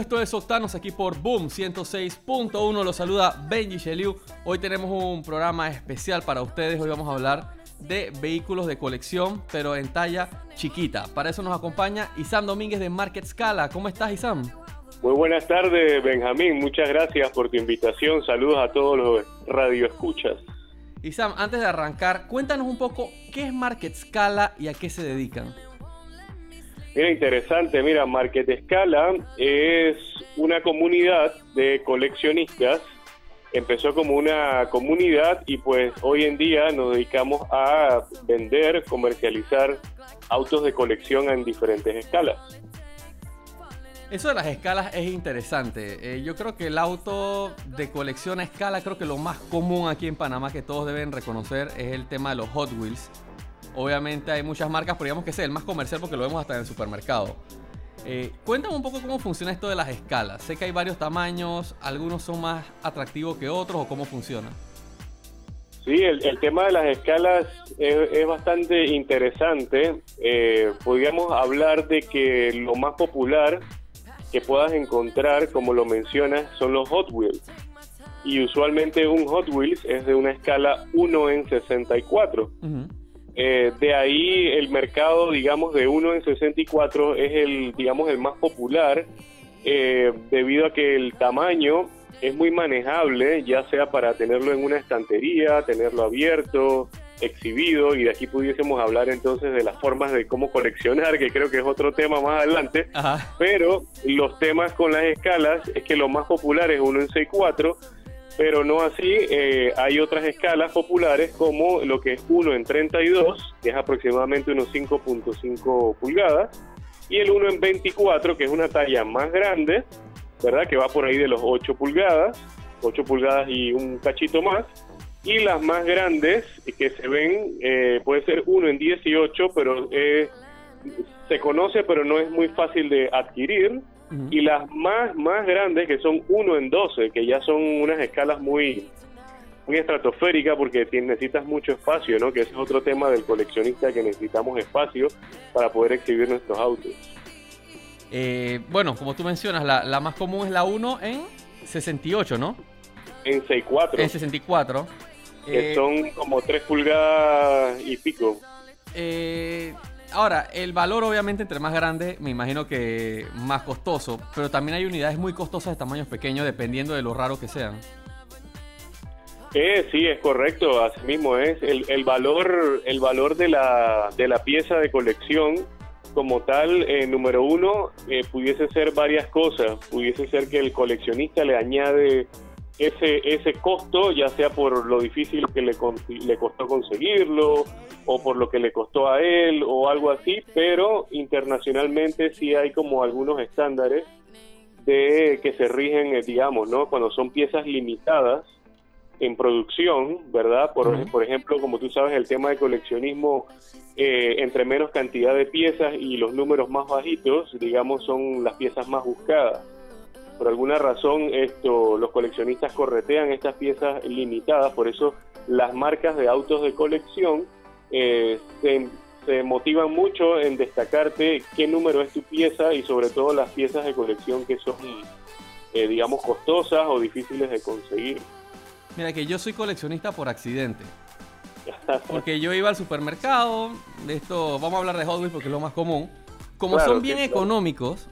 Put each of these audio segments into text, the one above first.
Esto es Octanos aquí por Boom 106.1. Los saluda Benji Sheliu. Hoy tenemos un programa especial para ustedes. Hoy vamos a hablar de vehículos de colección, pero en talla chiquita. Para eso nos acompaña Isam Domínguez de Market Scala. ¿Cómo estás, Isam? Muy buenas tardes, Benjamín. Muchas gracias por tu invitación. Saludos a todos los radioescuchas. Isam, antes de arrancar, cuéntanos un poco qué es Market Scala y a qué se dedican. Mira, interesante. Mira, Market Scala es una comunidad de coleccionistas. Empezó como una comunidad y pues hoy en día nos dedicamos a vender, comercializar autos de colección en diferentes escalas. Eso de las escalas es interesante. Eh, yo creo que el auto de colección a escala, creo que lo más común aquí en Panamá que todos deben reconocer es el tema de los Hot Wheels. Obviamente hay muchas marcas, pero digamos que ese es el más comercial porque lo vemos hasta en el supermercado. Eh, cuéntame un poco cómo funciona esto de las escalas. Sé que hay varios tamaños, algunos son más atractivos que otros o cómo funciona. Sí, el, el tema de las escalas es, es bastante interesante. Eh, podríamos hablar de que lo más popular que puedas encontrar, como lo mencionas, son los Hot Wheels. Y usualmente un Hot Wheels es de una escala 1 en 64. Ujú. Eh, de ahí el mercado, digamos, de 1 en 64 es el, digamos, el más popular eh, debido a que el tamaño es muy manejable, ya sea para tenerlo en una estantería, tenerlo abierto, exhibido, y de aquí pudiésemos hablar entonces de las formas de cómo coleccionar, que creo que es otro tema más adelante. Ajá. Pero los temas con las escalas es que lo más popular es 1 en 6.4, pero no así, eh, hay otras escalas populares como lo que es 1 en 32, que es aproximadamente unos 5.5 pulgadas, y el 1 en 24, que es una talla más grande, ¿verdad? Que va por ahí de los 8 pulgadas, 8 pulgadas y un cachito más. Y las más grandes que se ven, eh, puede ser 1 en 18, pero eh, se conoce, pero no es muy fácil de adquirir. Y las más, más grandes, que son 1 en 12, que ya son unas escalas muy, muy estratosféricas porque necesitas mucho espacio, ¿no? Que ese es otro tema del coleccionista, que necesitamos espacio para poder exhibir nuestros autos. Eh, bueno, como tú mencionas, la, la más común es la 1 en 68, ¿no? En 6.4, En 64. que Eh, son como 3 pulgadas y pico. Eh, ahora, el valor obviamente entre más grande, me imagino que más costoso, pero también hay unidades muy costosas de tamaños pequeños dependiendo de lo raro que sean. Eh, sí, es correcto, así mismo es. El, valor, el valor de la, de la pieza de colección como tal, eh, número uno, eh, pudiese ser varias cosas. Pudiese ser que el coleccionista le añade ese, ese costo, ya sea por lo difícil que le, le costó conseguirlo, o por lo que le costó a él, o algo así, pero internacionalmente sí hay como algunos estándares de que se rigen, eh, digamos, ¿no? Cuando son piezas limitadas, en producción, ¿verdad? Por, Ujú. por ejemplo, como tú sabes, el tema de coleccionismo, eh, entre menos cantidad de piezas y los números más bajitos, digamos, son las piezas más buscadas. Por alguna razón, esto, los coleccionistas corretean estas piezas limitadas, por eso las marcas de autos de colección eh, se, se motivan mucho en destacarte qué número es tu pieza y sobre todo las piezas de colección que son, eh, digamos, costosas o difíciles de conseguir. Mira que yo soy coleccionista por accidente. Porque yo iba al supermercado, de esto, vamos a hablar de Hot Wheels porque es lo más común. Como Claro, son bien económicos,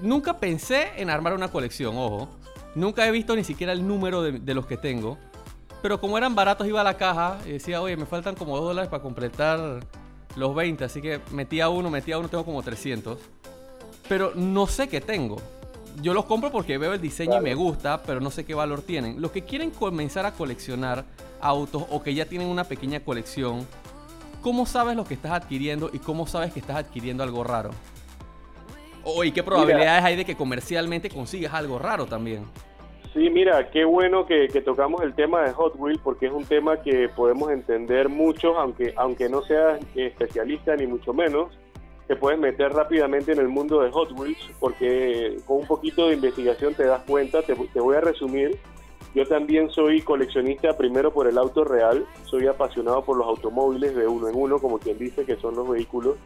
nunca pensé en armar una colección, ojo. Nunca he visto ni siquiera el número de, de los que tengo. Pero como eran baratos, iba a la caja y decía, oye, me faltan como 2 dólares para completar los 20. Así que metía uno, metía uno, tengo como 300. Pero no sé qué tengo. Yo los compro porque veo el diseño y me gusta, pero no sé qué valor tienen. Los que quieren comenzar a coleccionar autos o que ya tienen una pequeña colección, ¿cómo sabes lo que estás adquiriendo y cómo sabes que estás adquiriendo algo raro? O, ¿Y qué probabilidades hay de que comercialmente consigas algo raro también? Sí, mira, qué bueno que, que tocamos el tema de Hot Wheels porque es un tema que podemos entender mucho, aunque, aunque no seas especialista ni mucho menos, te puedes meter rápidamente en el mundo de Hot Wheels porque con un poquito de investigación te das cuenta, te, te voy a resumir. Yo también soy coleccionista primero por el auto real, soy apasionado por los automóviles de uno en uno, como quien dice que son los vehículos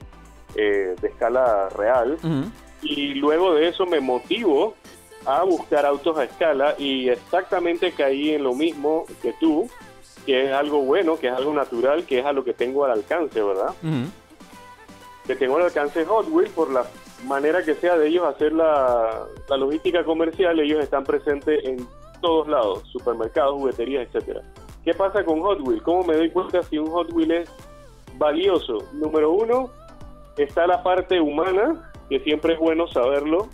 eh, de escala real. Ujú. Y luego de eso me motivo a buscar autos a escala y exactamente caí en lo mismo que tú, que es algo bueno, que es algo natural, que es a lo que tengo al alcance, ¿verdad? Ujú. Que tengo al alcance Hot Wheels por la manera que sea de ellos hacer la, la logística comercial, ellos están presentes en todos lados, supermercados, jugueterías, etcétera. ¿Qué pasa con Hot Wheels? ¿Cómo me doy cuenta si un Hot Wheel es valioso? Número uno, está la parte humana, que siempre es bueno saberlo,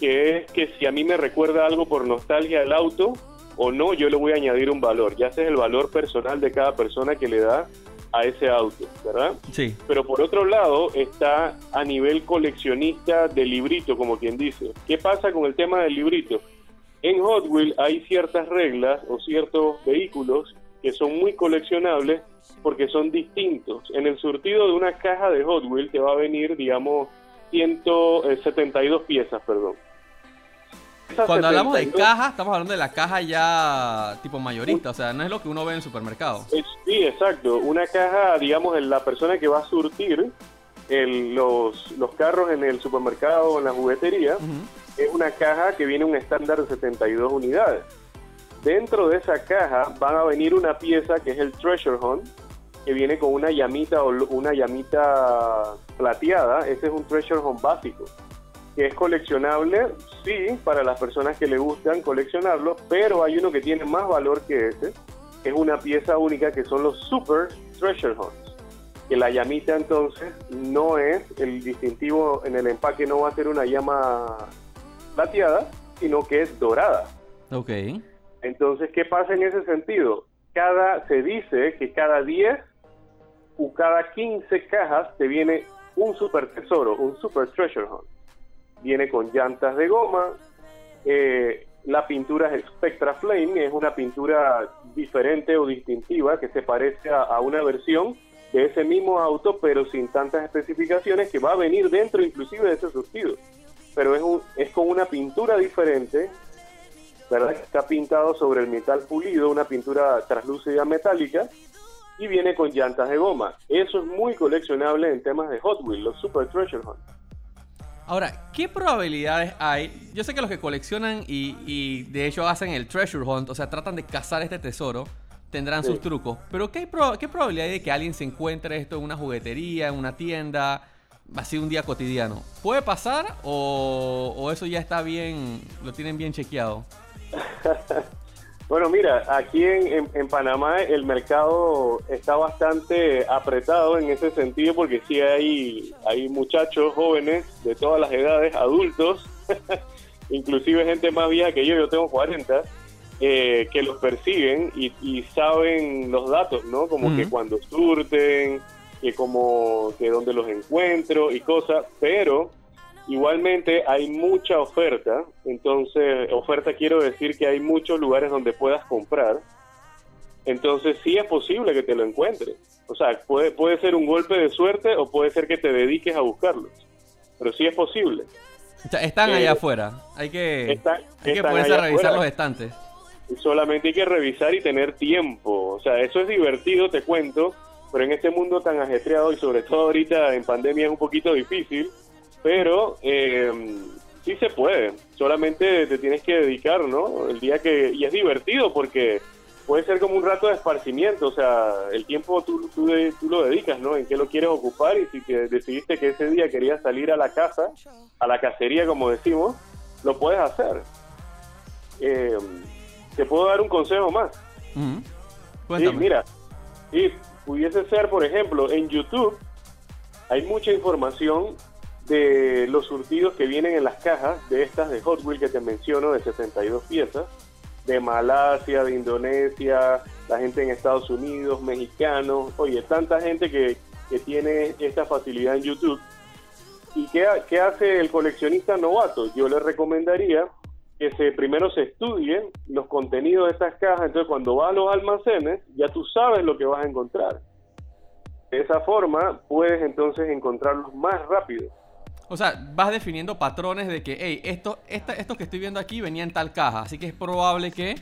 que es que si a mí me recuerda algo por nostalgia del auto o no, yo le voy a añadir un valor. Ya ese es el valor personal de cada persona que le da a ese auto, ¿verdad? Sí. Pero por otro lado está a nivel coleccionista de librito, como quien dice. ¿Qué pasa con el tema del librito? En Hot Wheels hay ciertas reglas o ciertos vehículos que son muy coleccionables porque son distintos. En el surtido de una caja de Hot Wheels te va a venir, digamos, 172 piezas, perdón. Esas Cuando hablamos de 72 caja, estamos hablando de la caja ya tipo mayorista, o sea, no es lo que uno ve en el supermercado. Es- sí, exacto. Una caja, digamos, en la persona que va a surtir el- los, los carros en el supermercado o en la juguetería, es una caja que viene un estándar de 72 unidades. Dentro de esa caja van a venir una pieza que es el Treasure Hunt, que viene con una llamita o una llamita plateada. Ese es un Treasure Hunt básico, que es coleccionable, sí, para las personas que le gustan coleccionarlo, pero hay uno que tiene más valor que ese, es una pieza única que son los Super Treasure Hunts. Que la llamita entonces no es el distintivo en el empaque, no va a ser una llama plateada, sino que es dorada. Ok. Entonces, ¿qué pasa en ese sentido? Cada, se dice que cada 10 o cada 15 cajas te viene un super tesoro, un super treasure hunt. Viene con llantas de goma, eh, la pintura es Spectra Flame, es una pintura diferente o distintiva que se parece a, a una versión de ese mismo auto, pero sin tantas especificaciones, que va a venir dentro inclusive de ese surtido. Pero es, un- es con una pintura diferente, ¿verdad? Está pintado sobre el metal pulido, una pintura translúcida metálica, y viene con llantas de goma. Eso es muy coleccionable en temas de Hot Wheels, los Super Treasure Hunt. Ahora, ¿qué probabilidades hay? Yo sé que los que coleccionan y, y de hecho hacen el treasure hunt, o sea, tratan de cazar este tesoro, tendrán Sí. sus trucos. Pero ¿qué, pro- ¿qué probabilidad hay de que alguien se encuentre esto en una juguetería, en una tienda, así un día cotidiano? ¿Puede pasar o, o eso ya está bien, lo tienen bien chequeado? Bueno, mira, aquí en, en- en Panamá el mercado está bastante apretado en ese sentido porque sí hay, hay muchachos jóvenes de todas las edades, adultos, inclusive gente más vieja que yo, yo tengo 40, eh, que los persiguen y, y saben los datos, ¿no? Como que cuando surten, que como que dónde los encuentro y cosas, pero igualmente hay mucha oferta, entonces oferta quiero decir que hay muchos lugares donde puedas comprar, entonces sí es posible que te lo encuentres, o sea, puede, puede ser un golpe de suerte o puede ser que te dediques a buscarlos, pero sí es posible. Están Eh, allá afuera. Hay que, hay que ponerse a revisar afuera. los estantes. Solamente hay que revisar y tener tiempo. O sea, eso es divertido, te cuento, pero en este mundo tan ajetreado y sobre todo ahorita en pandemia es un poquito difícil, pero eh, sí se puede. Solamente te tienes que dedicar, ¿no? El día que... Y es divertido porque puede ser como un rato de esparcimiento, o sea, el tiempo tú, tú, tú lo dedicas, ¿no? En qué lo quieres ocupar y si que decidiste que ese día querías salir a la casa, a la cacería, como decimos, lo puedes hacer. Eh, te puedo dar un consejo más. Ujú. Sí, mira, sí, pudiese ser, por ejemplo, en YouTube hay mucha información de los surtidos que vienen en las cajas de estas de Hot Wheels que te menciono, de 72 piezas, de Malasia, de Indonesia, la gente en Estados Unidos, mexicanos, oye, tanta gente que, que tiene esta facilidad en YouTube. ¿Y qué, qué hace el coleccionista novato? Yo le recomendaría que se, primero se estudien los contenidos de estas cajas, entonces cuando vas a los almacenes ya tú sabes lo que vas a encontrar. De esa forma puedes entonces encontrarlos más rápido. O sea, vas definiendo patrones de que, hey, esto, esta, esto que estoy viendo aquí venía en tal caja, así que es probable que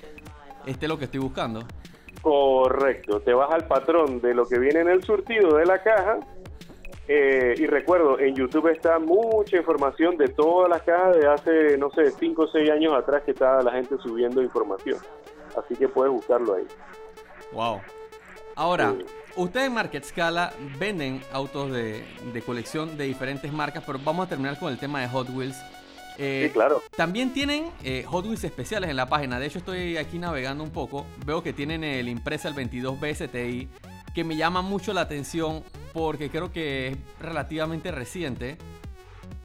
esté lo que estoy buscando. Correcto, te vas al patrón de lo que viene en el surtido de la caja. eh, y recuerdo, en YouTube está mucha información de todas las cajas de hace, no sé, 5 o 6 años atrás que estaba la gente subiendo información. Así que puedes buscarlo ahí. Wow. Ahora, Sí. Ustedes en Market Scala venden autos de, de colección de diferentes marcas, pero vamos a terminar con el tema de Hot Wheels. Eh, Sí, claro. También tienen eh, Hot Wheels especiales en la página. De hecho, estoy aquí navegando un poco. Veo que tienen el Impresa el 22 BSTI, que me llama mucho la atención porque creo que es relativamente reciente.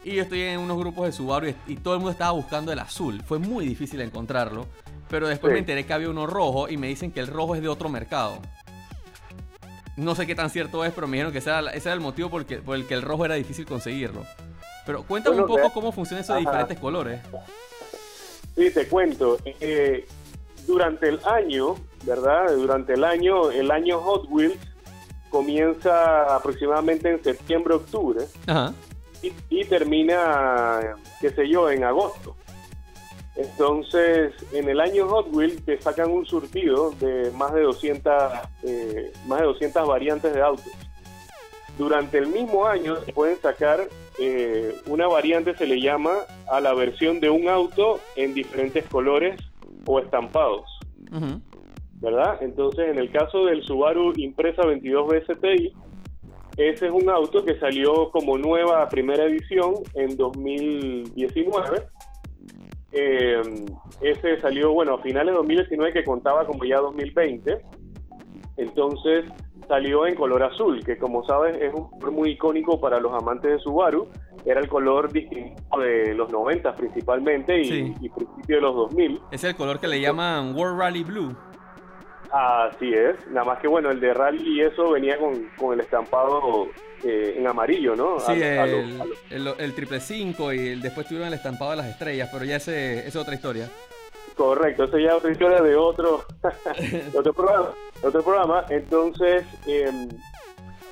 Y yo estoy en unos grupos de Subaru y, y todo el mundo estaba buscando el azul. Fue muy difícil encontrarlo. Pero después Sí. me enteré que había uno rojo y me dicen que el rojo es de otro mercado. No sé qué tan cierto es, pero me dijeron que ese era, la- ese era el motivo por el, que, por el que el rojo era difícil conseguirlo. Pero cuéntame Bueno, un poco cómo funciona eso de Ajá. diferentes colores. Sí, te cuento. eh, durante el año, ¿verdad? Durante el año, el año Hot Wheels comienza aproximadamente en septiembre, octubre. Ajá. y, y termina, qué sé yo, en agosto. Entonces, en el año Hot Wheels te sacan un surtido de más de 200, eh, más de 200 variantes de autos. Durante el mismo año pueden sacar eh, una variante, se le llama a la versión de un auto en diferentes colores o estampados. ¿verdad? Entonces, en el caso del Subaru Impresa 22 BSTI, ese es un auto que salió como nueva primera edición en 2019. Eh, ese salió, bueno, a finales de 2019 que contaba como ya 2020. Entonces salió en color azul, que como sabes es un color muy icónico para los amantes de Subaru. Era el color distintivo de los 90 principalmente y, Sí. y principio de los 2000. Es el color que le llaman World Rally Blue. Así es, nada más que bueno, el de rally y eso venía con, con el estampado eh, en amarillo, ¿no? Sí, A- a lo- el, a lo- el, el triple 5 y el- después tuvieron el estampado de las estrellas, pero ya ese, esa es otra historia. correcto, eso ya es otra historia de otro, de otro programa. de otro programa. Entonces, em,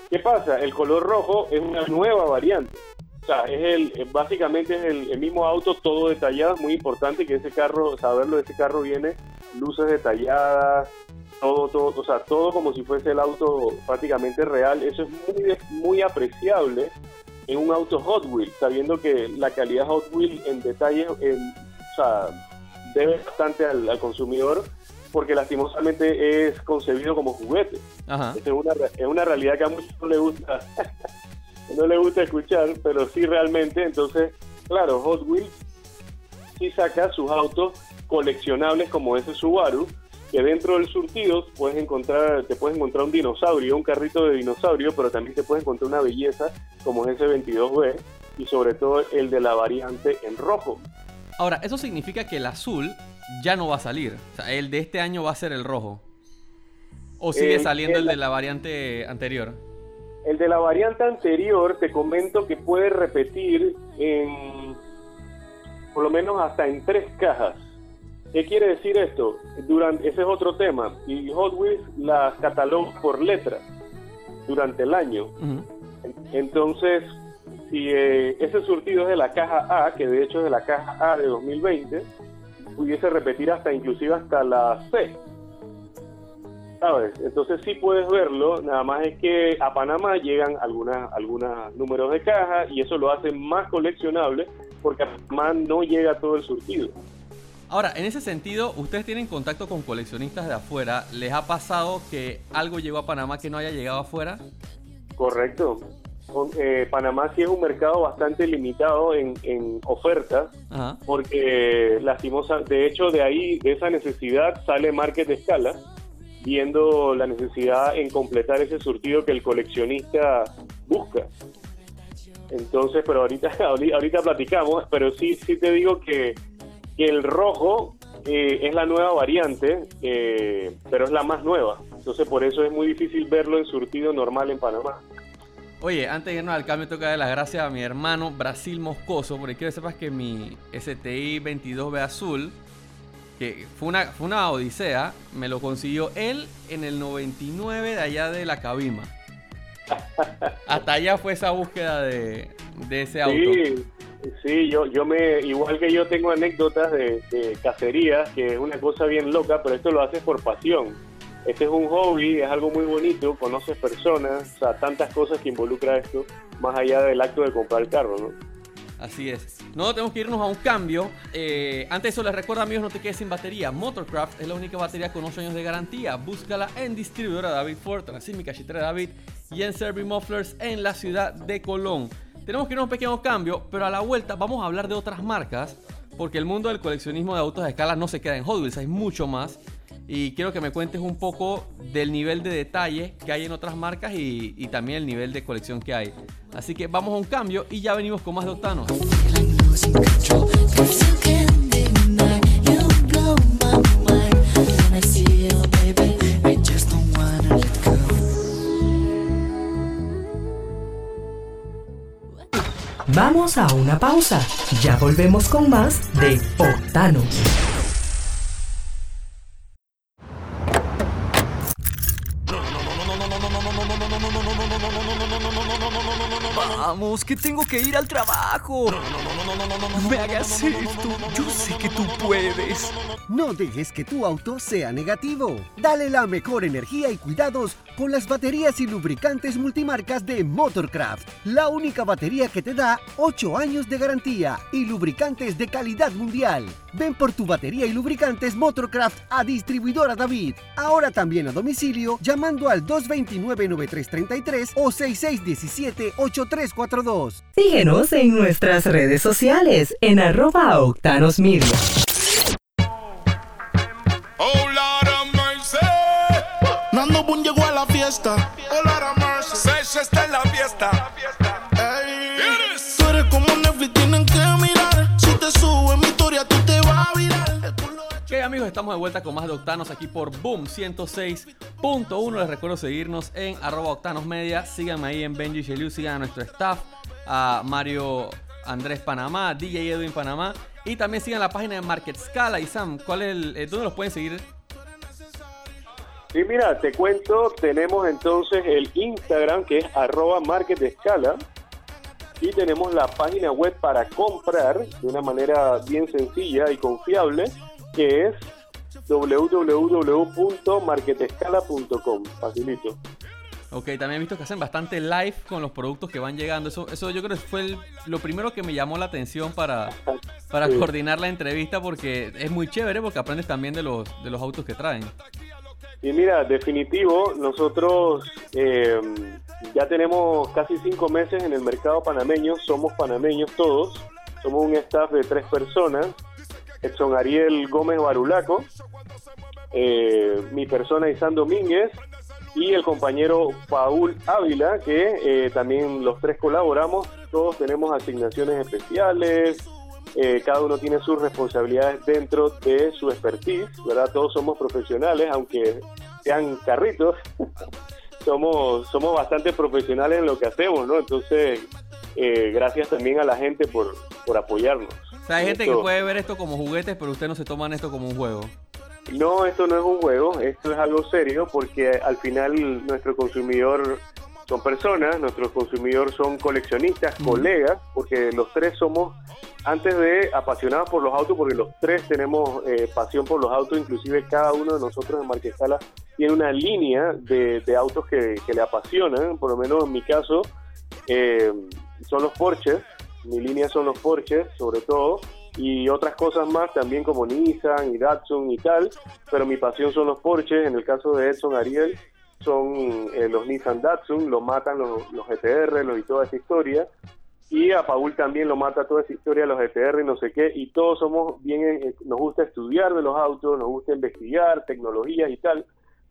¿qué pasa? El color rojo es una nueva variante. O sea, es el, eh, básicamente es el, el mismo auto, todo detallado. Es muy importante que ese carro, saberlo, ese carro viene luces detalladas, todo, todo, o sea, todo como si fuese el auto prácticamente real. Eso es muy, muy apreciable en un auto Hot Wheels, sabiendo que la calidad Hot Wheels en detalle, en- o sea, debe bastante al, al consumidor, porque lastimosamente es concebido como juguete. Ajá. Es una, es una realidad que a muchos no le gusta, no le gusta escuchar, pero sí realmente, entonces, claro, Hot Wheels sí saca sus autos coleccionables como ese Subaru, que dentro del surtido puedes encontrar, te puedes encontrar un dinosaurio, un carrito de dinosaurio, pero también te puedes encontrar una belleza como es ese 22B y sobre todo el de la variante en rojo. Ahora, eso significa que el azul ya no va a salir. O sea, el de este año va a ser el rojo. ¿O sigue El- saliendo el el- de la variante anterior? El de la variante anterior te comento que puede repetir en por lo menos hasta en tres cajas. ¿Qué quiere decir esto? Durante, ese es otro tema. Y Hot Wheels las cataloga por letras durante el año. Entonces, si eh, ese surtido es de la caja A, que de hecho es de la caja A de 2020, pudiese repetir hasta inclusive hasta la C. ¿Sabes? Entonces sí puedes verlo, nada más es que a Panamá llegan algunas algunos números de caja y eso lo hace más coleccionable porque a Panamá no llega todo el surtido. Ahora, en ese sentido, ustedes tienen contacto con coleccionistas de afuera. ¿Les ha pasado que algo llegó a Panamá que no haya llegado afuera? Correcto. Eh, Panamá sí es un mercado bastante limitado en, en ofertas Ajá. porque lastimosa, de hecho de ahí, de esa necesidad sale Market Escala, viendo la necesidad en completar ese surtido que el coleccionista busca. Entonces, pero ahorita, ahori- ahorita platicamos, pero sí, sí te digo que, que el rojo eh, es la nueva variante, eh, pero es la más nueva. Entonces, por eso es muy difícil verlo en surtido normal en Panamá. Oye, antes de irnos al cambio, tengo que dar las gracias a mi hermano Brasil Moscoso, porque quiero que sepas que mi STI 22B azul, que fue una, fue una odisea, me lo consiguió él en el 99 de allá de la Cabima. Hasta allá fue esa búsqueda de, de ese auto. Sí, sí, yo, yo me, igual que yo tengo anécdotas de, de cacerías, que es una cosa bien loca, pero esto lo haces por pasión. Este es un hobby, es algo muy bonito, conoces personas, o sea, tantas cosas que involucra esto, más allá del acto de comprar el carro, ¿no? Así es. No, tenemos que irnos a un cambio. Eh, antes de eso, les recuerdo, amigos, no te quedes sin batería. Motorcraft es la única batería con 8 años de garantía. Búscala en distribuidora David Ford, la Chitra David y en Servi Mufflers en la ciudad de Colón. Tenemos que irnos a un pequeño cambio, pero a la vuelta vamos a hablar de otras marcas, porque el mundo del coleccionismo de autos de escala no se queda en Hot Wheels, hay mucho más. Y quiero que me cuentes un poco del nivel de detalle que hay en otras marcas y, también el nivel de colección que hay. Así que vamos a un cambio y ya venimos con más de Octanos. Vamos a una pausa. Ya volvemos con más de Octanos. Vamos, que tengo que ir al trabajo. No me hagas esto. Yo sé que tú puedes. No dejes que tu auto sea negativo. Dale la mejor energía y cuidados con las baterías y lubricantes multimarcas de Motorcraft. La única batería que te da 8 años de garantía y lubricantes de calidad mundial. Ven por tu batería y lubricantes Motorcraft a distribuidora David. Ahora también a domicilio llamando al 229-9333 o 6617-8342. Síguenos en nuestras redes sociales en arroba Octanos Media. Oh Lord of mercy. Nando Boom llegó a la fiesta. Oh Lord of mercy. Sesh está en la fiesta. Amigos, estamos de vuelta con más de Octanos aquí por Boom 106.1. Les recuerdo seguirnos en arroba Octanos Media. Síganme ahí en Benji Sheliu, sigan a nuestro staff, a Mario Andrés Panamá, DJ Edwin Panamá. Y también sigan la página de Market Scala. Y Sam, ¿cuál es el, eh, ¿dónde los pueden seguir? Sí, mira, te cuento, tenemos entonces el Instagram que es arroba market de escala y tenemos la página web para comprar de una manera bien sencilla y confiable que es www.marketescala.com. Facilito. Ok, también he visto que hacen bastante live con los productos que van llegando. Eso, eso yo creo que fue el- lo primero que me llamó la atención para, para Sí. coordinar la entrevista porque es muy chévere porque aprendes también de los, de los autos que traen. Y mira, definitivo, nosotros eh, ya tenemos casi cinco meses en el mercado panameño, somos panameños todos, somos un staff de tres personas, Edson Ariel Gómez Barulaco, eh, mi persona Isan Domínguez y el compañero Paul Ávila, que eh, también los tres colaboramos, todos tenemos asignaciones especiales, eh, cada uno tiene sus responsabilidades dentro de su expertise, ¿verdad? Todos somos profesionales, aunque sean carritos, somos, somos bastante profesionales en lo que hacemos, ¿no? Entonces, eh, gracias también a la gente por, por apoyarnos. O sea, hay gente que puede ver esto como juguetes, pero ustedes no se toman esto como un juego. No, esto no es un juego, esto es algo serio porque al final nuestro consumidor son personas, nuestro consumidor son coleccionistas, colegas, porque los tres somos, antes de apasionados por los autos, porque los tres tenemos eh, pasión por los autos, inclusive cada uno de nosotros en Marquesala tiene una línea de, de autos que, que le apasionan, por lo menos en mi caso eh, son los Porsches, mi línea son los Porsches sobre todo, y otras cosas más también como Nissan y Datsun y tal, pero mi pasión son los Porsches, en el caso de Edson Ariel son eh, los Nissan Datsun, lo matan los, los GTR los, y toda esa historia, y a Paul también lo mata toda esa historia, los GTR y no sé qué, y todos somos bien, eh, nos gusta estudiar de los autos, nos gusta investigar tecnologías y tal,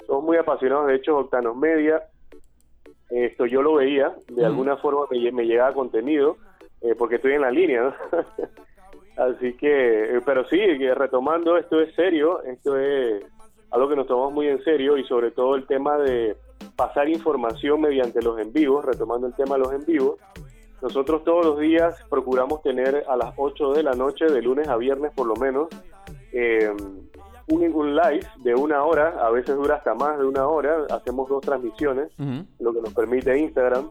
somos muy apasionados, de hecho Octanos Media, esto yo lo veía, de alguna forma me, me llegaba contenido, eh, porque estoy en la línea, ¿no? Así que, eh, pero sí, que retomando, esto es serio, esto es algo que nos tomamos muy en serio y sobre todo el tema de, pasar información mediante los en vivos, retomando el tema de los en vivos. Nosotros todos los días procuramos tener a las 8 de la noche, de lunes a viernes por lo menos, eh, un, un live de una hora, a veces dura hasta más de una hora, hacemos dos transmisiones, Ujú. lo que nos permite Instagram.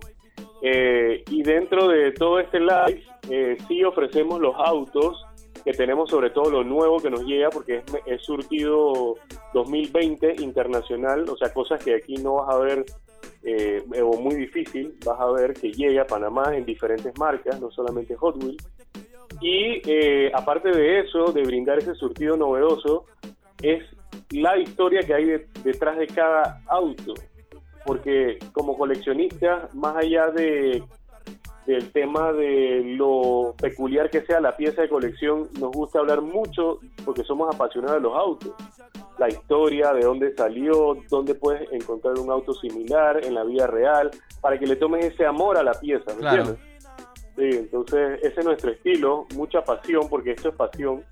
Eh, y dentro de todo este live, eh, sí ofrecemos los autos que tenemos, sobre todo lo nuevo que nos llega, porque es, surtido 2020 internacional, o sea, cosas que aquí no vas a ver, eh, o muy difícil, vas a ver que llega a Panamá en diferentes marcas, no solamente Hot Wheels. Y aparte de eso, de brindar ese surtido novedoso, es la historia que hay de- detrás de cada auto. Porque como coleccionista, más allá de del tema de lo peculiar que sea la pieza de colección, nos gusta hablar mucho porque somos apasionados de los autos. La historia, de dónde salió, dónde puedes encontrar un auto similar en la vida real, para que le tomes ese amor a la pieza, ¿me Claro. entiendes? Sí, entonces ese es nuestro estilo, mucha pasión, porque esto es pasión,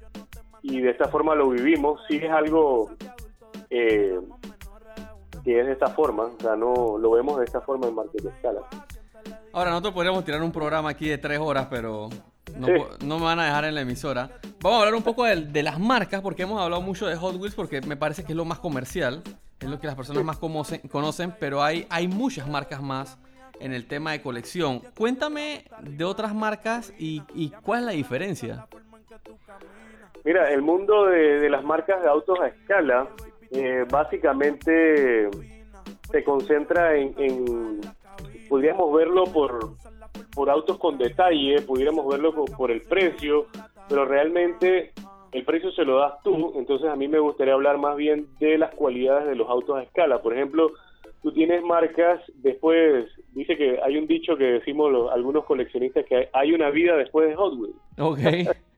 y de esta forma lo vivimos. Sí es algo eh, que es de esta forma, o sea, no lo vemos de esta forma en Market Escala. Ahora, nosotros podríamos tirar un programa aquí de tres horas, pero no, Sí. no me van a dejar en la emisora. Vamos a hablar un poco de, de las marcas, porque hemos hablado mucho de Hot Wheels, porque me parece que es lo más comercial, es lo que las personas más conocen, conocen pero hay, hay muchas marcas más en el tema de colección. Cuéntame de otras marcas y, y cuál es la diferencia. Mira, el mundo de, de las marcas de autos a escala eh, básicamente se concentra en, en- podríamos verlo por, por autos con detalle, pudiéramos verlo por el precio, pero realmente el precio se lo das tú, entonces a mí me gustaría hablar más bien de las cualidades de los autos a escala. Por ejemplo, tú tienes marcas, después dice que hay un dicho que decimos los- algunos coleccionistas que hay, hay una vida después de Hot Wheels. Ok.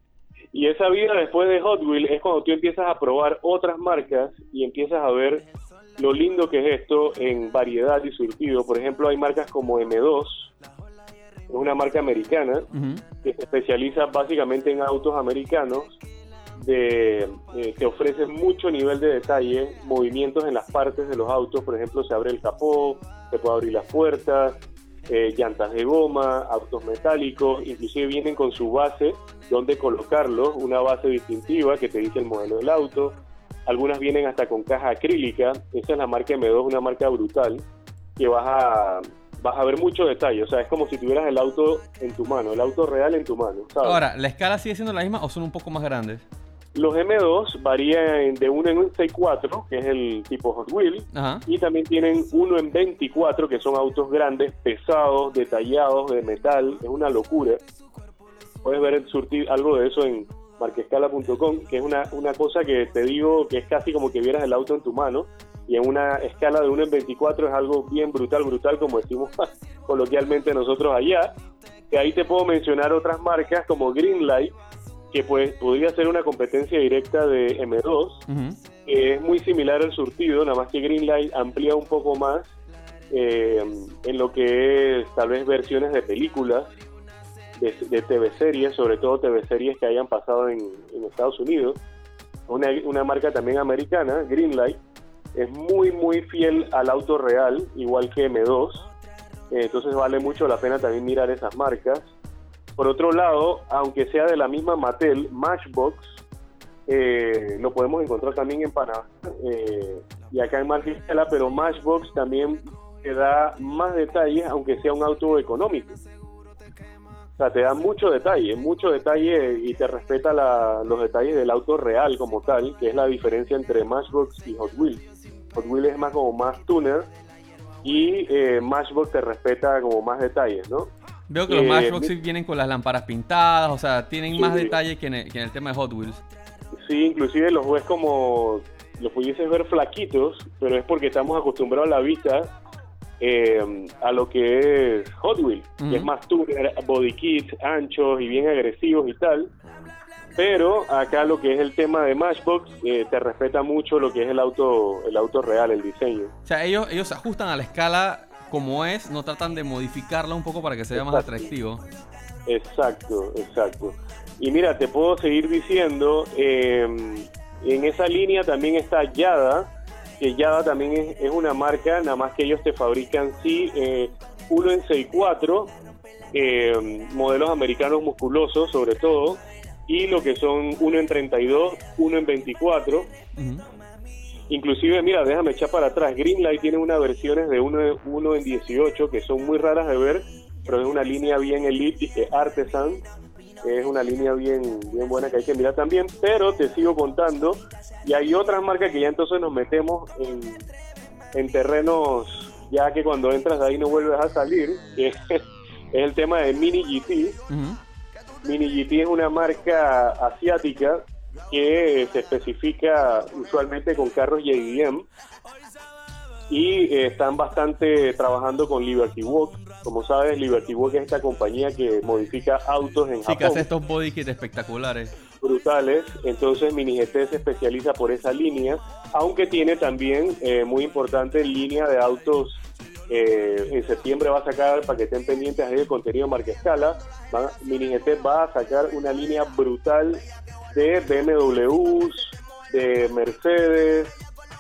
Y esa vida después de Hot Wheels es cuando tú empiezas a probar otras marcas y empiezas a ver lo lindo que es esto en variedad y surtido. Por ejemplo, hay marcas como M2, es una marca americana que se especializa básicamente en autos americanos, de, eh, que ofrece mucho nivel de detalle, movimientos en las partes de los autos, por ejemplo, se abre el capó, se puede abrir las puertas, eh, llantas de goma, autos metálicos, inclusive vienen con su base, donde colocarlos, una base distintiva que te dice el modelo del auto, algunas vienen hasta con caja acrílica, esa es la marca M2, una marca brutal, que vas a, vas a ver mucho detalle, o sea, es como si tuvieras el auto en tu mano, el auto real en tu mano. Ahora, ¿la escala sigue siendo la misma o son un poco más grandes? Los M2 varían de 1 en 6.4, que es el tipo Hot Wheels, Ajá. y también tienen 1 en 24, que son autos grandes, pesados, detallados, de metal, es una locura. Puedes ver el surtir algo de eso en marquescala.com, que es una, una cosa que te digo que es casi como que vieras el auto en tu mano, y en una escala de 1 en 24 es algo bien brutal, brutal, como decimos coloquialmente nosotros allá. Que ahí te puedo mencionar otras marcas como Greenlight, que pues podría ser una competencia directa de M2, Ujú. que es muy similar al surtido, nada más que Greenlight amplía un poco más eh, en lo que es tal vez versiones de películas, de, de TV series, sobre todo TV series que hayan pasado en, en Estados Unidos. Una, una marca también americana, Greenlight, es muy muy fiel al auto real, igual que M2. Eh, entonces vale mucho la pena también mirar esas marcas. Por otro lado, aunque sea de la misma Mattel, Matchbox eh, lo podemos encontrar también en Panamá eh, y acá en Marquescala, pero Matchbox también te da más detalles, aunque sea un auto económico. O sea, te da mucho detalle, mucho detalle y te respeta la- los detalles del auto real como tal, que es la diferencia entre Matchbox y Hot Wheels. Hot Wheels es más como más tuner y eh, Matchbox te respeta como más detalles, ¿no? Veo que los Eh, Matchbox vienen con las lámparas pintadas, o sea, tienen Sí. más detalle que en, el, que en el tema de Hot Wheels. Sí, inclusive los ves como, los pudieses ver flaquitos, pero es porque estamos acostumbrados a la vista eh, a lo que es Hot Wheels, que es más tuner, body kits, anchos y bien agresivos y tal. Pero acá lo que es el tema de Matchbox eh, te respeta mucho lo que es el auto, el auto real, el diseño. O sea, ellos, ellos se ajustan a la escala como es, no tratan de modificarla un poco para que se vea más atractivo. Exacto, exacto. Y mira, te puedo seguir diciendo, eh, en esa línea también está Yada, que Yada también es, es una marca, nada más que ellos te fabrican, sí, eh, uno en 6.4, eh, modelos americanos musculosos sobre todo, y lo que son uno en 32, uno en 24. Ujú. Inclusive, mira, déjame echar para atrás. Greenlight tiene unas versiones de 1 uno en 18 que son muy raras de ver, pero es una línea bien elite, eh, artesan. Es una línea bien, bien buena que hay que mirar también, pero te sigo contando. Y hay otras marcas que ya entonces nos metemos en, en terrenos ya que cuando entras ahí no vuelves a salir, que es, el tema de Mini GT. Mini GT es una marca asiática que se especifica usualmente con carros JDM y eh, están bastante trabajando con Liberty Walk. Como sabes, Liberty Walk es esta compañía que modifica autos en Sí, que Japón hace estos body kits espectaculares. brutales. Entonces Mini GT se especializa por esa línea, aunque tiene también, eh, muy importante, línea de autos. eh, en septiembre va a sacar, para que estén pendientes ahí el contenido marca escala, va- Mini GT va a sacar una línea brutal de BMWs, de Mercedes,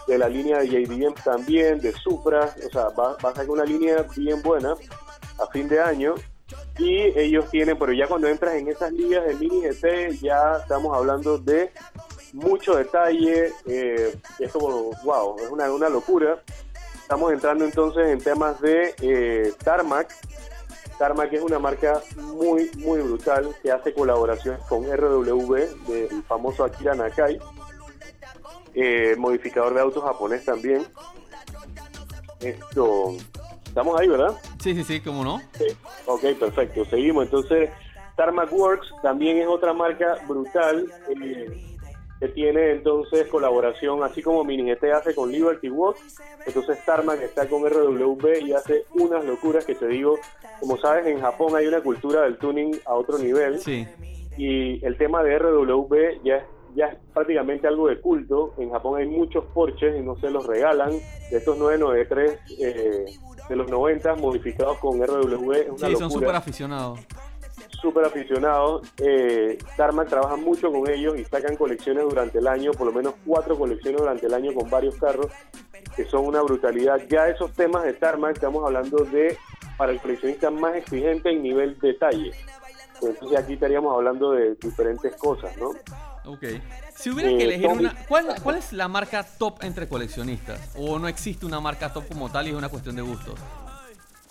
de la línea de JDM también, de Supra, o sea, va, va a sacar una línea bien buena a fin de año y ellos tienen, pero ya cuando entras en esas ligas de mini GT ya estamos hablando de mucho detalle, eh, es como, wow, es una, una locura. Estamos entrando entonces en temas de eh, Tarmac. Tarmac es una marca muy, muy brutal que hace colaboraciones con RW del famoso Akira Nakai, eh, modificador de autos japonés también. Esto, estamos ahí, ¿verdad? Sí, sí, sí, cómo no. Sí. Ok, perfecto. Seguimos. Entonces, Tarmac Works también es otra marca brutal eh, que tiene entonces colaboración, así como Mini GT hace con Liberty Walk. Entonces, Tarmac está con RWB y hace unas locuras que te digo. Como sabes, en Japón hay una cultura del tuning a otro nivel Sí. y el tema de RWB ya es, ya es prácticamente algo de culto. En Japón hay muchos Porsches y no se los regalan. De estos 993 eh, de los 90 modificados con RWB es una Sí, son súper locura. aficionados. Súper aficionados. Eh, Tarmac trabaja mucho con ellos y sacan colecciones durante el año, por lo menos cuatro colecciones durante el año con varios carros que son una brutalidad. Ya esos temas de Tarmac estamos hablando de para el coleccionista más exigente en nivel detalle. Entonces aquí estaríamos hablando de diferentes cosas, ¿no? Ok. Si hubiera Eh, que elegir Tommy. una. ¿cuál, ¿Cuál es la marca top entre coleccionistas? ¿O no existe una marca top como tal y es una cuestión de gustos?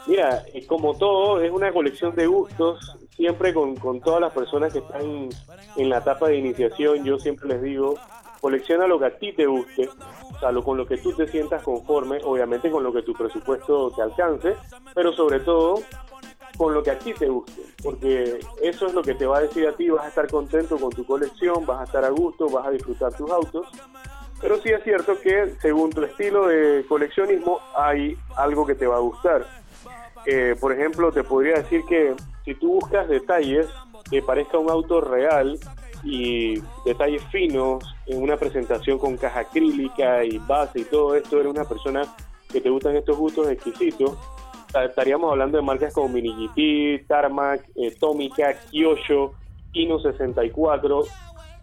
Mira, eh, como todo, es una colección de gustos, siempre con, con todas las personas que están en la etapa de iniciación, yo siempre les digo, colecciona lo que a ti te guste, o sea, lo, con lo que tú te sientas conforme, obviamente con lo que tu presupuesto te alcance, pero sobre todo con lo que a ti te guste, porque eso es lo que te va a decir a ti, vas a estar contento con tu colección, vas a estar a gusto, vas a disfrutar tus autos, pero sí es cierto que según tu estilo de coleccionismo hay algo que te va a gustar. Eh, por ejemplo, te podría decir que si tú buscas detalles que parezca un auto real y detalles finos en una presentación con caja acrílica y base y todo esto, eres una persona que te gustan estos gustos exquisitos. Estaríamos hablando de marcas como Mini GT, Tarmac, eh, Tomica, Kyosho, Kino 64.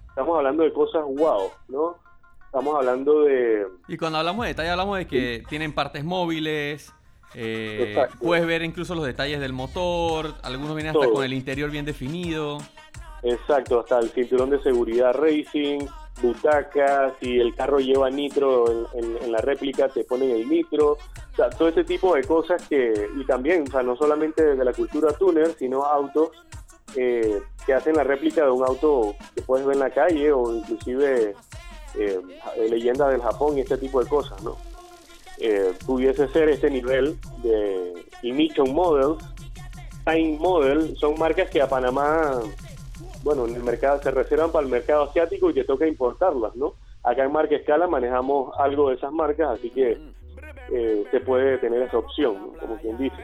Estamos hablando de cosas wow, ¿no? Estamos hablando de... Y cuando hablamos de detalle, hablamos de que tienen partes móviles. Eh, puedes ver incluso los detalles del motor. Algunos vienen hasta Todo. con el interior bien definido. Exacto, hasta el cinturón de seguridad racing, butacas, si el carro lleva nitro en, en- en la réplica, te ponen el nitro, o sea, todo ese tipo de cosas que, y también, o sea, no solamente de la cultura tuner, sino autos eh, que hacen la réplica de un auto que puedes ver en la calle o inclusive eh, leyendas del Japón y este tipo de cosas, ¿no? Eh, pudiese ser este nivel de Ignition Models, Time Model, son marcas que a Panamá bueno, en el mercado se reservan para el mercado asiático y te toca importarlas, ¿no? Acá en Marca Escala manejamos algo de esas marcas, así que eh, se puede tener esa opción, ¿no? como quien dice.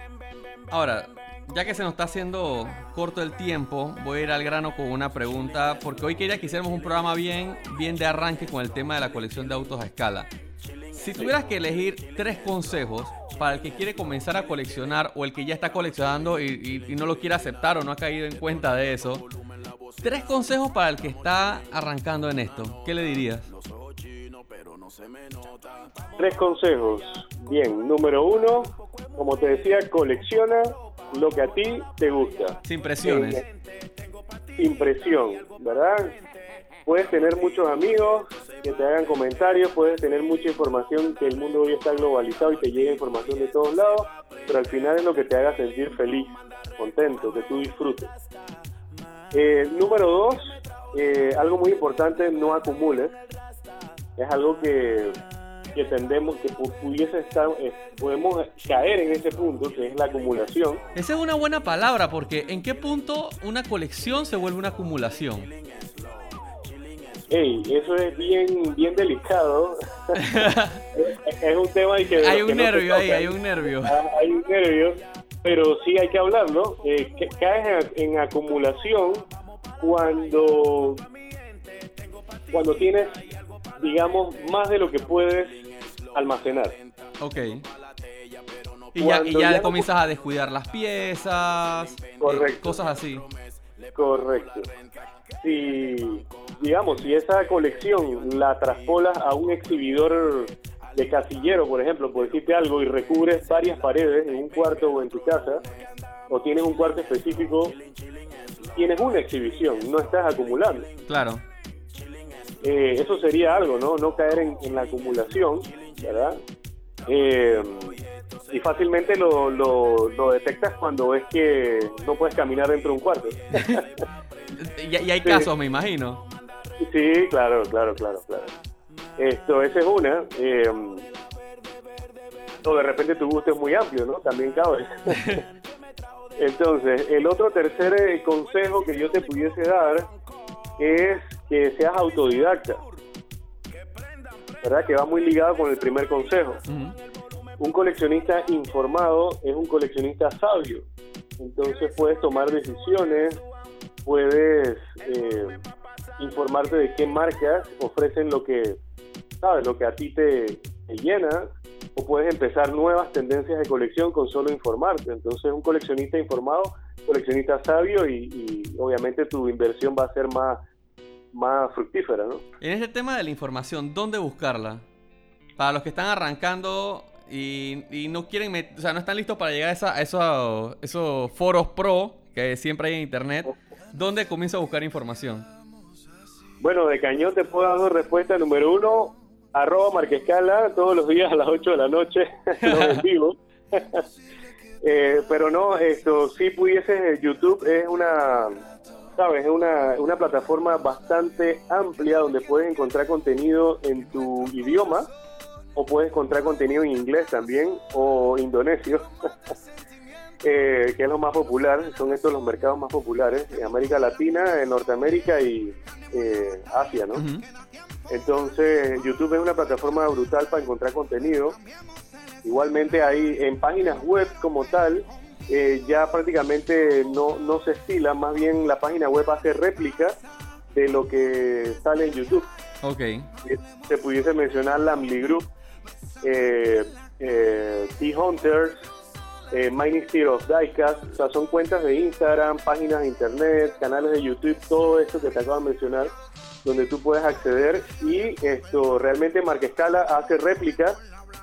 Ahora, ya que se nos está haciendo corto el tiempo, voy a ir al grano con una pregunta, porque hoy quería que hiciéramos un programa bien, bien de arranque con el tema de la colección de autos a escala. Si tuvieras que elegir tres consejos para el que quiere comenzar a coleccionar o el que ya está coleccionando y, y- y no lo quiere aceptar o no ha caído en cuenta de eso, tres consejos para el que está arrancando en esto, ¿qué le dirías? Tres consejos. Bien, número uno, como te decía, colecciona lo que a ti te gusta. Sin presiones. Sin presión, ¿verdad? Puedes tener muchos amigos que te hagan comentarios, puedes tener mucha información, que el mundo hoy está globalizado y te llega información de todos lados, pero al final es lo que te haga sentir feliz, contento, que tú disfrutes. Eh, número dos, eh, algo muy importante, no acumules. Es algo que, que tendemos, que pu- pudiese estar, eh, podemos caer en ese punto, que es la acumulación. Esa es una buena palabra porque ¿en qué punto una colección se vuelve una acumulación? Ey, eso es bien, bien delicado. es, es un tema que Hay que un no nervio ahí, hay un nervio. Ah, hay un nervio, pero sí hay que hablarlo. Eh, que- caes en, en acumulación cuando, cuando tienes, digamos, más de lo que puedes almacenar. Ok. Y ya, y ya no- comienzas a descuidar las piezas, eh, cosas así. Correcto. Si, digamos, si esa colección la traspolas a un exhibidor de casillero, por ejemplo, por decirte algo, y recubres varias paredes en un cuarto o en tu casa, o tienes un cuarto específico, tienes una exhibición, no estás acumulando. Claro. Eh, eso sería algo, ¿no? No caer en, en la acumulación, ¿verdad? Eh, y fácilmente lo, lo, lo detectas cuando ves que no puedes caminar dentro de un cuarto. Y, y hay Sí. casos, me imagino. Sí, claro, claro, claro, claro. Esto, esa es una. eh, o de repente tu gusto es muy amplio, ¿no? También cabe. Entonces, el otro tercer eh, consejo que yo te pudiese dar es que seas autodidacta. ¿Verdad? Que va muy ligado con el primer consejo. Ujú. Un coleccionista informado es un coleccionista sabio. Entonces puedes tomar decisiones, puedes eh, informarte de qué marcas ofrecen lo que, sabes, lo que a ti te, llena, o puedes empezar nuevas tendencias de colección con solo informarte. Entonces un coleccionista informado, coleccionista sabio y, y obviamente tu inversión va a ser más, más fructífera, ¿no? En este tema de la información, ¿dónde buscarla? Para los que están arrancando y, y no quieren, o sea, no están listos para llegar a, esa- esos, esos foros pro que siempre hay en internet, ¿dónde comienzo a buscar información? Bueno, de cañón te puedo dar dos respuestas. Número uno, arroba Marquescala todos los días a las 8 de la noche, vivo. Eh, pero no, esto sí pudiese, YouTube es una, sabes, es una, una plataforma bastante amplia donde puedes encontrar contenido en tu idioma o puedes encontrar contenido en inglés también o indonesio. eh, que es lo más popular, son estos los mercados más populares en América Latina, en Norteamérica y eh, Asia, ¿no? Entonces, YouTube es una plataforma brutal para encontrar contenido. Igualmente hay en páginas web como tal, eh, ya prácticamente no, no se estila, más bien la página web hace réplica de lo que sale en YouTube. Ok. Se pudiese mencionar Lamly Group, eh, eh, T-Hunters, eh, Mining Steel of Diecast, o sea, son cuentas de Instagram, páginas de internet, canales de YouTube, todo esto que te acabo de mencionar, donde tú puedes acceder y esto realmente Marquescala hace réplica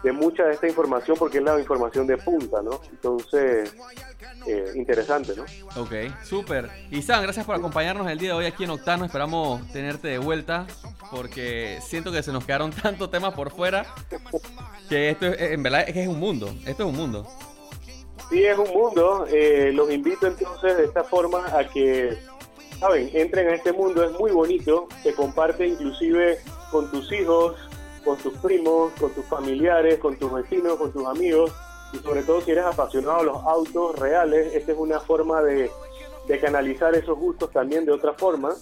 de mucha de esta información porque es la información de punta, ¿no? Entonces, eh, interesante, ¿no? Ok, súper. Y Sam, gracias por acompañarnos el día de hoy aquí en Octano. Esperamos tenerte de vuelta porque siento que se nos quedaron tantos temas por fuera que esto es, en verdad es que es un mundo. Esto es un mundo. Sí, es un mundo. Eh, los invito entonces de esta forma a que, saben, entren a este mundo. Es muy bonito. Se comparte inclusive con tus hijos, con tus primos, con tus familiares, con tus vecinos, con tus amigos. Y sobre todo si eres apasionado de los autos reales, esta es una forma de, de canalizar esos gustos también de otra forma.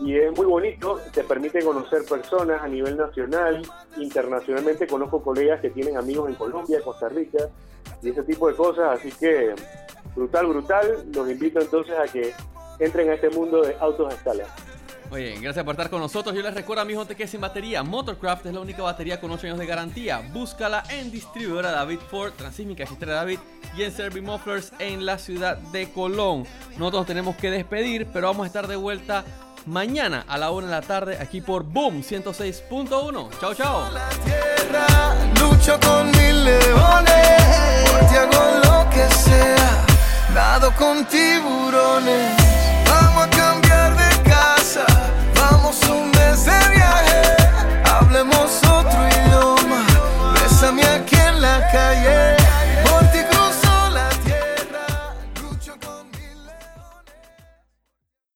Y es muy bonito, te permite conocer personas a nivel nacional, internacionalmente. Conozco colegas que tienen amigos en Colombia, Costa Rica y ese tipo de cosas. Así que brutal, brutal. Los invito entonces a que entren a este mundo de autos a escala. Oye, gracias por estar con nosotros. Yo les recuerdo a mi gente que sin batería, Motorcraft es la única batería con 8 años de garantía. Búscala en distribuidora David Ford, Transísmica Sistera David y en Servi Mufflers en la ciudad de Colón. Nosotros nos tenemos que despedir, pero vamos a estar de vuelta mañana a la 1 de la tarde aquí por Boom 106.1. Chao, chao. tierra, lucho con mil leones, hago lo que sea, nado con tiburones. Vamos un mes de viaje,